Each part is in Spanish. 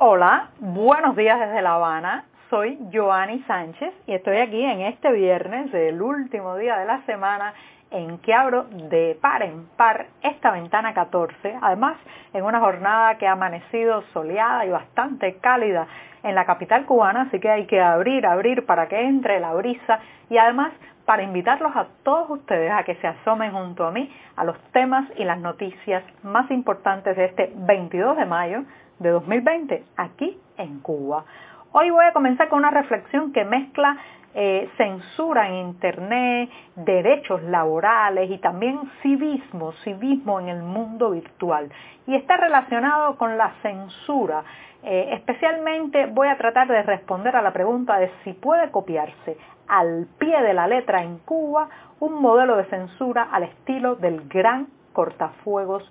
Hola, buenos días desde La Habana. Soy Joanny Sánchez y estoy aquí en este viernes, el último día de la semana, en que abro de par en par esta ventana 14. Además, en una jornada que ha amanecido soleada y bastante cálida en la capital cubana, así que hay que abrir, abrir para que entre la brisa y además para invitarlos a todos ustedes a que se asomen junto a mí a los temas y las noticias más importantes de este 22 de mayo de 2020 aquí en Cuba. Hoy voy a comenzar con una reflexión que mezcla eh, censura en Internet, derechos laborales y también civismo, civismo en el mundo virtual. Y está relacionado con la censura. Eh, especialmente voy a tratar de responder a la pregunta de si puede copiarse al pie de la letra en Cuba un modelo de censura al estilo del gran cortafuegos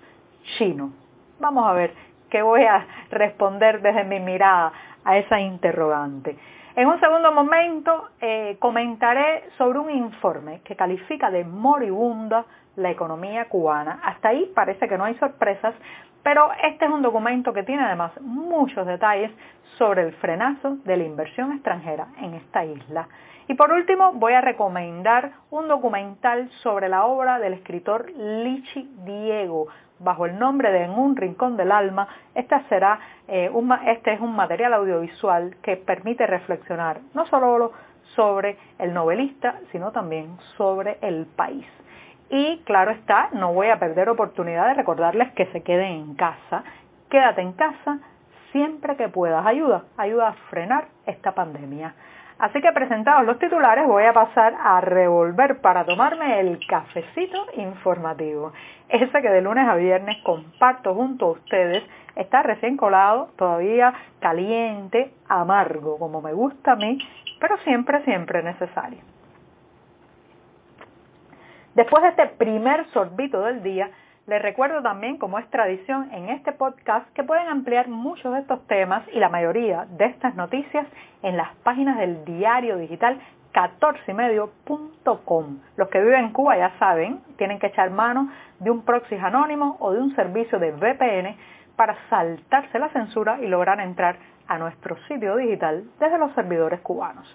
chino. Vamos a ver que voy a responder desde mi mirada a esa interrogante. En un segundo momento eh, comentaré sobre un informe que califica de moribunda la economía cubana. Hasta ahí parece que no hay sorpresas, pero este es un documento que tiene además muchos detalles sobre el frenazo de la inversión extranjera en esta isla. Y por último voy a recomendar un documental sobre la obra del escritor Lichi Diego, bajo el nombre de En un rincón del alma, esta será, eh, este es un material audiovisual que permite reflexionar no solo sobre el novelista, sino también sobre el país. Y claro está, no voy a perder oportunidad de recordarles que se queden en casa. Quédate en casa siempre que puedas. Ayuda, ayuda a frenar esta pandemia. Así que presentados los titulares voy a pasar a revolver para tomarme el cafecito informativo. Ese que de lunes a viernes comparto junto a ustedes está recién colado, todavía caliente, amargo, como me gusta a mí, pero siempre, siempre necesario. Después de este primer sorbito del día, les recuerdo también, como es tradición en este podcast, que pueden ampliar muchos de estos temas y la mayoría de estas noticias en las páginas del diario digital 14ymedio.com. Los que viven en Cuba ya saben, tienen que echar mano de un proxy anónimo o de un servicio de VPN para saltarse la censura y lograr entrar a nuestro sitio digital desde los servidores cubanos.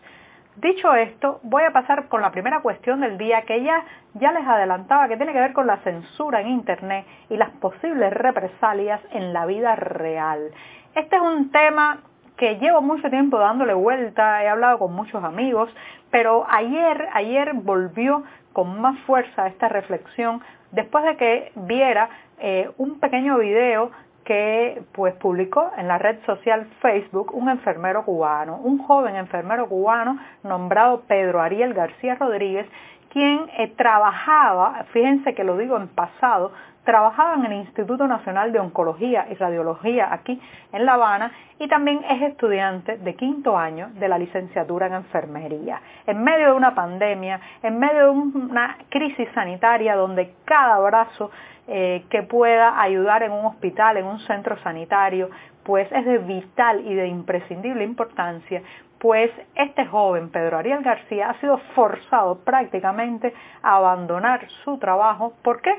Dicho esto, voy a pasar con la primera cuestión del día que ya, ya les adelantaba que tiene que ver con la censura en Internet y las posibles represalias en la vida real. Este es un tema que llevo mucho tiempo dándole vuelta, he hablado con muchos amigos, pero ayer, ayer volvió con más fuerza esta reflexión después de que viera eh, un pequeño video que pues publicó en la red social Facebook un enfermero cubano, un joven enfermero cubano nombrado Pedro Ariel García Rodríguez, quien eh, trabajaba, fíjense que lo digo en pasado, trabajaba en el Instituto Nacional de Oncología y Radiología aquí en La Habana y también es estudiante de quinto año de la licenciatura en enfermería. En medio de una pandemia, en medio de una crisis sanitaria donde cada brazo eh, que pueda ayudar en un hospital, en un centro sanitario, pues es de vital y de imprescindible importancia, pues este joven, Pedro Ariel García, ha sido forzado prácticamente a abandonar su trabajo. ¿Por qué?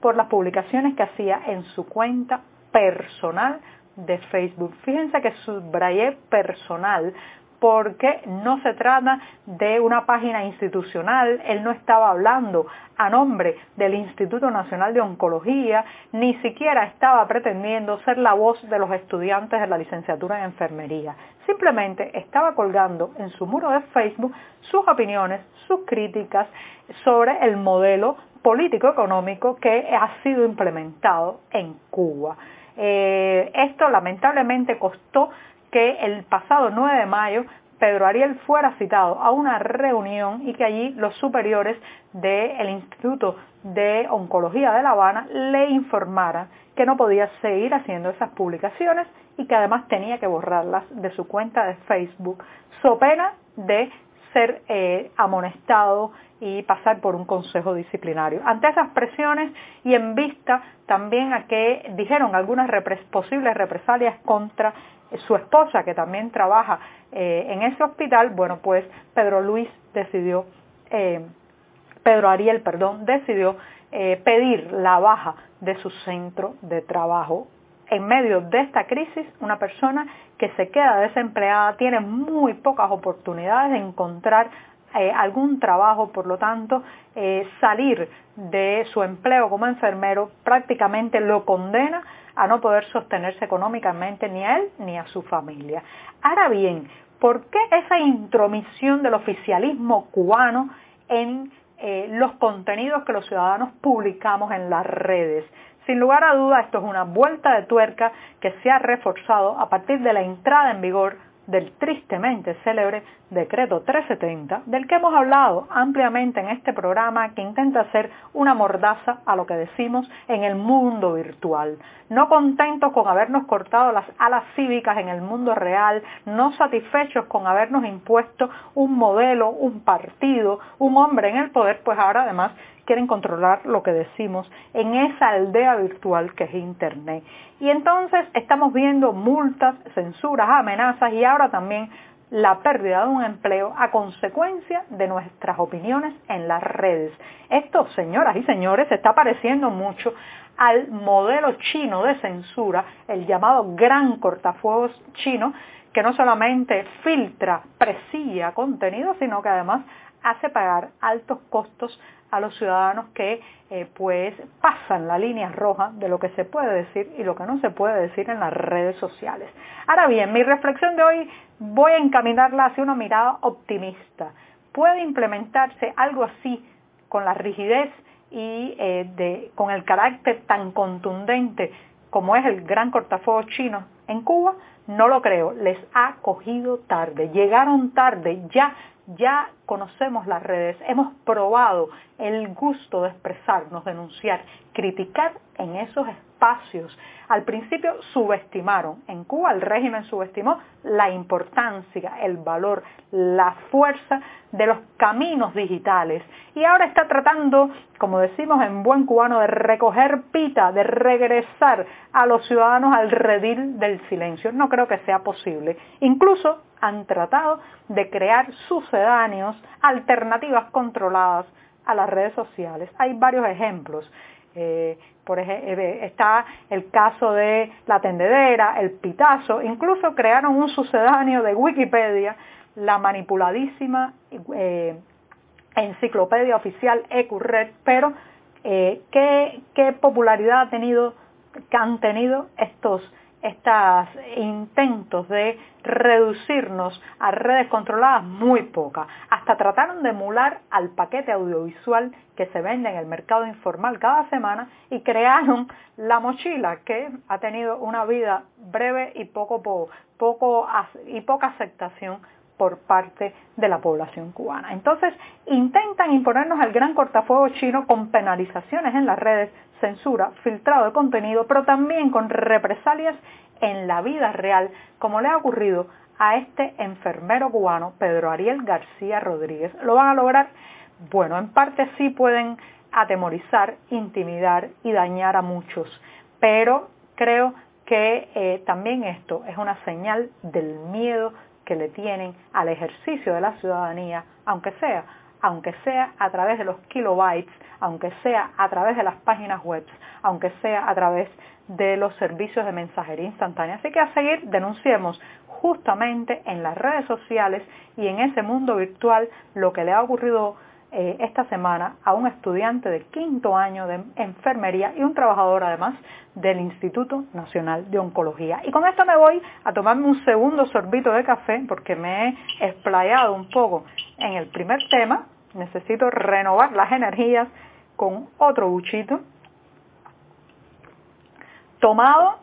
Por las publicaciones que hacía en su cuenta personal de Facebook. Fíjense que subrayé personal porque no se trata de una página institucional, él no estaba hablando a nombre del Instituto Nacional de Oncología, ni siquiera estaba pretendiendo ser la voz de los estudiantes de la licenciatura en enfermería. Simplemente estaba colgando en su muro de Facebook sus opiniones, sus críticas sobre el modelo político-económico que ha sido implementado en Cuba. Eh, esto lamentablemente costó que el pasado 9 de mayo Pedro Ariel fuera citado a una reunión y que allí los superiores del Instituto de Oncología de La Habana le informaran que no podía seguir haciendo esas publicaciones y que además tenía que borrarlas de su cuenta de Facebook, so pena de ser eh, amonestado y pasar por un consejo disciplinario. Ante esas presiones y en vista también a que dijeron algunas posibles represalias contra su esposa, que también trabaja eh, en ese hospital, bueno, pues Pedro Luis decidió, eh, Pedro Ariel, perdón, decidió pedir la baja de su centro de trabajo en medio de esta crisis, una persona que se queda desempleada tiene muy pocas oportunidades de encontrar eh, algún trabajo, por lo tanto, eh, salir de su empleo como enfermero prácticamente lo condena a no poder sostenerse económicamente ni a él ni a su familia. Ahora bien, ¿por qué esa intromisión del oficialismo cubano en eh, los contenidos que los ciudadanos publicamos en las redes? Sin lugar a duda, esto es una vuelta de tuerca que se ha reforzado a partir de la entrada en vigor del tristemente célebre decreto 370, del que hemos hablado ampliamente en este programa que intenta ser una mordaza a lo que decimos en el mundo virtual. No contentos con habernos cortado las alas cívicas en el mundo real, no satisfechos con habernos impuesto un modelo, un partido, un hombre en el poder, pues ahora además quieren controlar lo que decimos en esa aldea virtual que es Internet. Y entonces estamos viendo multas, censuras, amenazas y ahora también la pérdida de un empleo a consecuencia de nuestras opiniones en las redes. Esto, señoras y señores, se está pareciendo mucho al modelo chino de censura, el llamado gran cortafuegos chino, que no solamente filtra, presilla contenido, sino que además hace pagar altos costos a los ciudadanos que eh, pues pasan la línea roja de lo que se puede decir y lo que no se puede decir en las redes sociales. Ahora bien, mi reflexión de hoy voy a encaminarla hacia una mirada optimista. ¿Puede implementarse algo así con la rigidez y eh, con el carácter tan contundente como es el gran cortafuegos chino en Cuba? No lo creo, les ha cogido tarde, llegaron tarde, ya ya conocemos las redes, hemos probado el gusto de expresarnos, denunciar, criticar en esos espacios. Al principio subestimaron, en Cuba el régimen subestimó la importancia, el valor, la fuerza de los caminos digitales y ahora está tratando, como decimos en buen cubano, de recoger pita, de regresar a los ciudadanos al redil del silencio. No creo que sea posible. Incluso han tratado de crear sucedáneos, alternativas controladas a las redes sociales. Hay varios ejemplos. Eh, por ejemplo, eh, está el caso de la tendedera, el pitazo, incluso crearon un sucedáneo de Wikipedia, la manipuladísima eh, enciclopedia oficial EcuRed, pero ¿qué, ¿qué, popularidad ha tenido, han tenido estos estos intentos de reducirnos a redes controladas muy poca. Hasta trataron de emular al paquete audiovisual que se vende en el mercado informal cada semana y crearon la mochila que ha tenido una vida breve y poco, poco y poca aceptación por parte de la población cubana. Entonces, intentan imponernos el gran cortafuego chino con penalizaciones en las redes, censura, filtrado de contenido, pero también con represalias en la vida real, como le ha ocurrido a este enfermero cubano, Pedro Ariel García Rodríguez. ¿Lo van a lograr? Bueno, en parte sí pueden atemorizar, intimidar y dañar a muchos, pero creo que eh, también esto es una señal del miedo que le tienen al ejercicio de la ciudadanía, aunque sea, aunque sea a través de los kilobytes, aunque sea a través de las páginas web, aunque sea a través de los servicios de mensajería instantánea. Así que a seguir denunciemos justamente en las redes sociales y en ese mundo virtual lo que le ha ocurrido eh, esta semana a un estudiante de quinto año de enfermería y un trabajador además del Instituto Nacional de Oncología. Y con esto me voy a tomarme un segundo sorbito de café porque me he explayado un poco en el primer tema. Necesito renovar las energías con otro buchito. Tomado,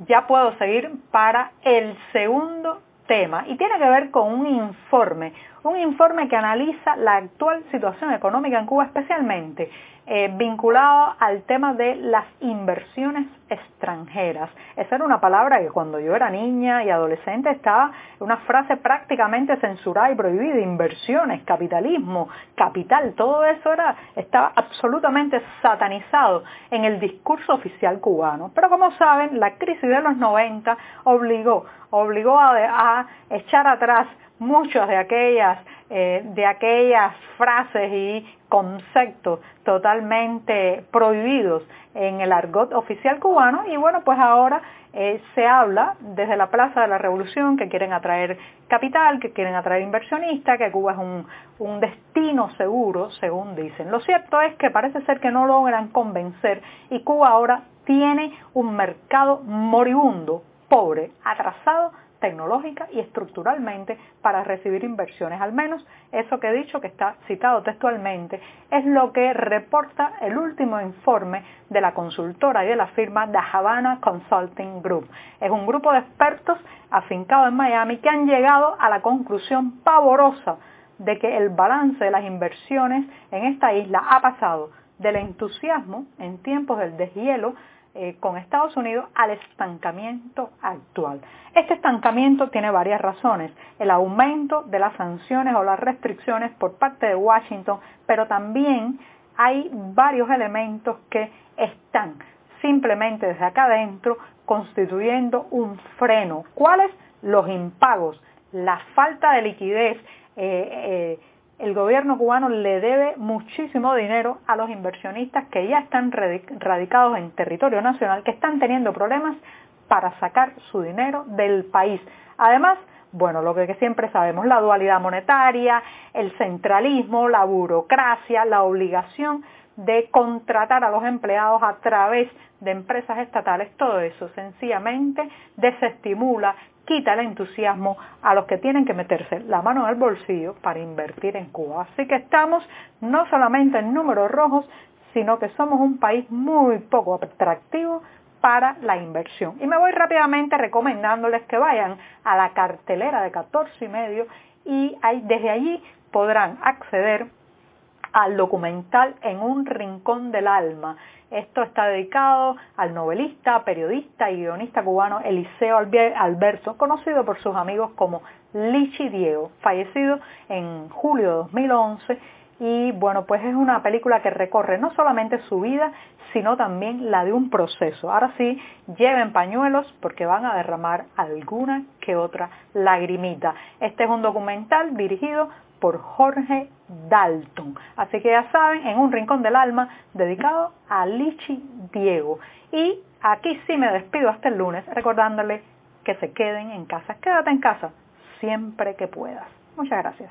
ya puedo seguir para el segundo tema y tiene que ver con un informe, un informe que analiza la actual situación económica en Cuba, especialmente eh, vinculado al tema de las inversiones extranjeras. Esa era una palabra que cuando yo era niña y adolescente estaba una frase prácticamente censurada y prohibida, inversiones, capitalismo, capital, todo eso era, estaba absolutamente satanizado en el discurso oficial cubano. Pero como saben, la crisis de los 90 obligó, obligó a echar atrás muchas de aquellas, eh, de aquellas frases y conceptos totalmente prohibidos en el argot oficial cubano y bueno, pues ahora eh, se habla desde la Plaza de la Revolución que quieren atraer capital, que quieren atraer inversionistas, que Cuba es un, un destino seguro, según dicen. Lo cierto es que parece ser que no logran convencer y Cuba ahora tiene un mercado moribundo, pobre, atrasado tecnológica y estructuralmente para recibir inversiones. Al menos eso que he dicho, que está citado textualmente, es lo que reporta el último informe de la consultora y de la firma The Havana Consulting Group. Es un grupo de expertos afincados en Miami que han llegado a la conclusión pavorosa de que el balance de las inversiones en esta isla ha pasado del entusiasmo en tiempos del deshielo eh, con Estados Unidos al estancamiento actual. Este estancamiento tiene varias razones. El aumento de las sanciones o las restricciones por parte de Washington, pero también hay varios elementos que están simplemente desde acá adentro constituyendo un freno. ¿Cuáles? Los impagos, la falta de liquidez, eh, eh, el gobierno cubano le debe muchísimo dinero a los inversionistas que ya están radicados en territorio nacional, que están teniendo problemas para sacar su dinero del país. Además, bueno, lo que siempre sabemos, la dualidad monetaria, el centralismo, la burocracia, la obligación de contratar a los empleados a través de empresas estatales, todo eso sencillamente desestimula quita el entusiasmo a los que tienen que meterse la mano en el bolsillo para invertir en Cuba. Así que estamos no solamente en números rojos, sino que somos un país muy poco atractivo para la inversión. Y me voy rápidamente recomendándoles que vayan a la cartelera de 14 y medio y desde allí podrán acceder al documental En un rincón del alma. Esto está dedicado al novelista, periodista y guionista cubano Eliseo Alberto, conocido por sus amigos como Lichi Diego, fallecido en julio de 2011 y bueno, pues es una película que recorre no solamente su vida, sino también la de un proceso. Ahora sí, lleven pañuelos porque van a derramar alguna que otra lagrimita. Este es un documental dirigido por Jorge Dalton. Así que ya saben, en un rincón del alma dedicado a Lichi Diego. Y aquí sí me despido hasta el lunes recordándole que se queden en casa. Quédate en casa siempre que puedas. Muchas gracias.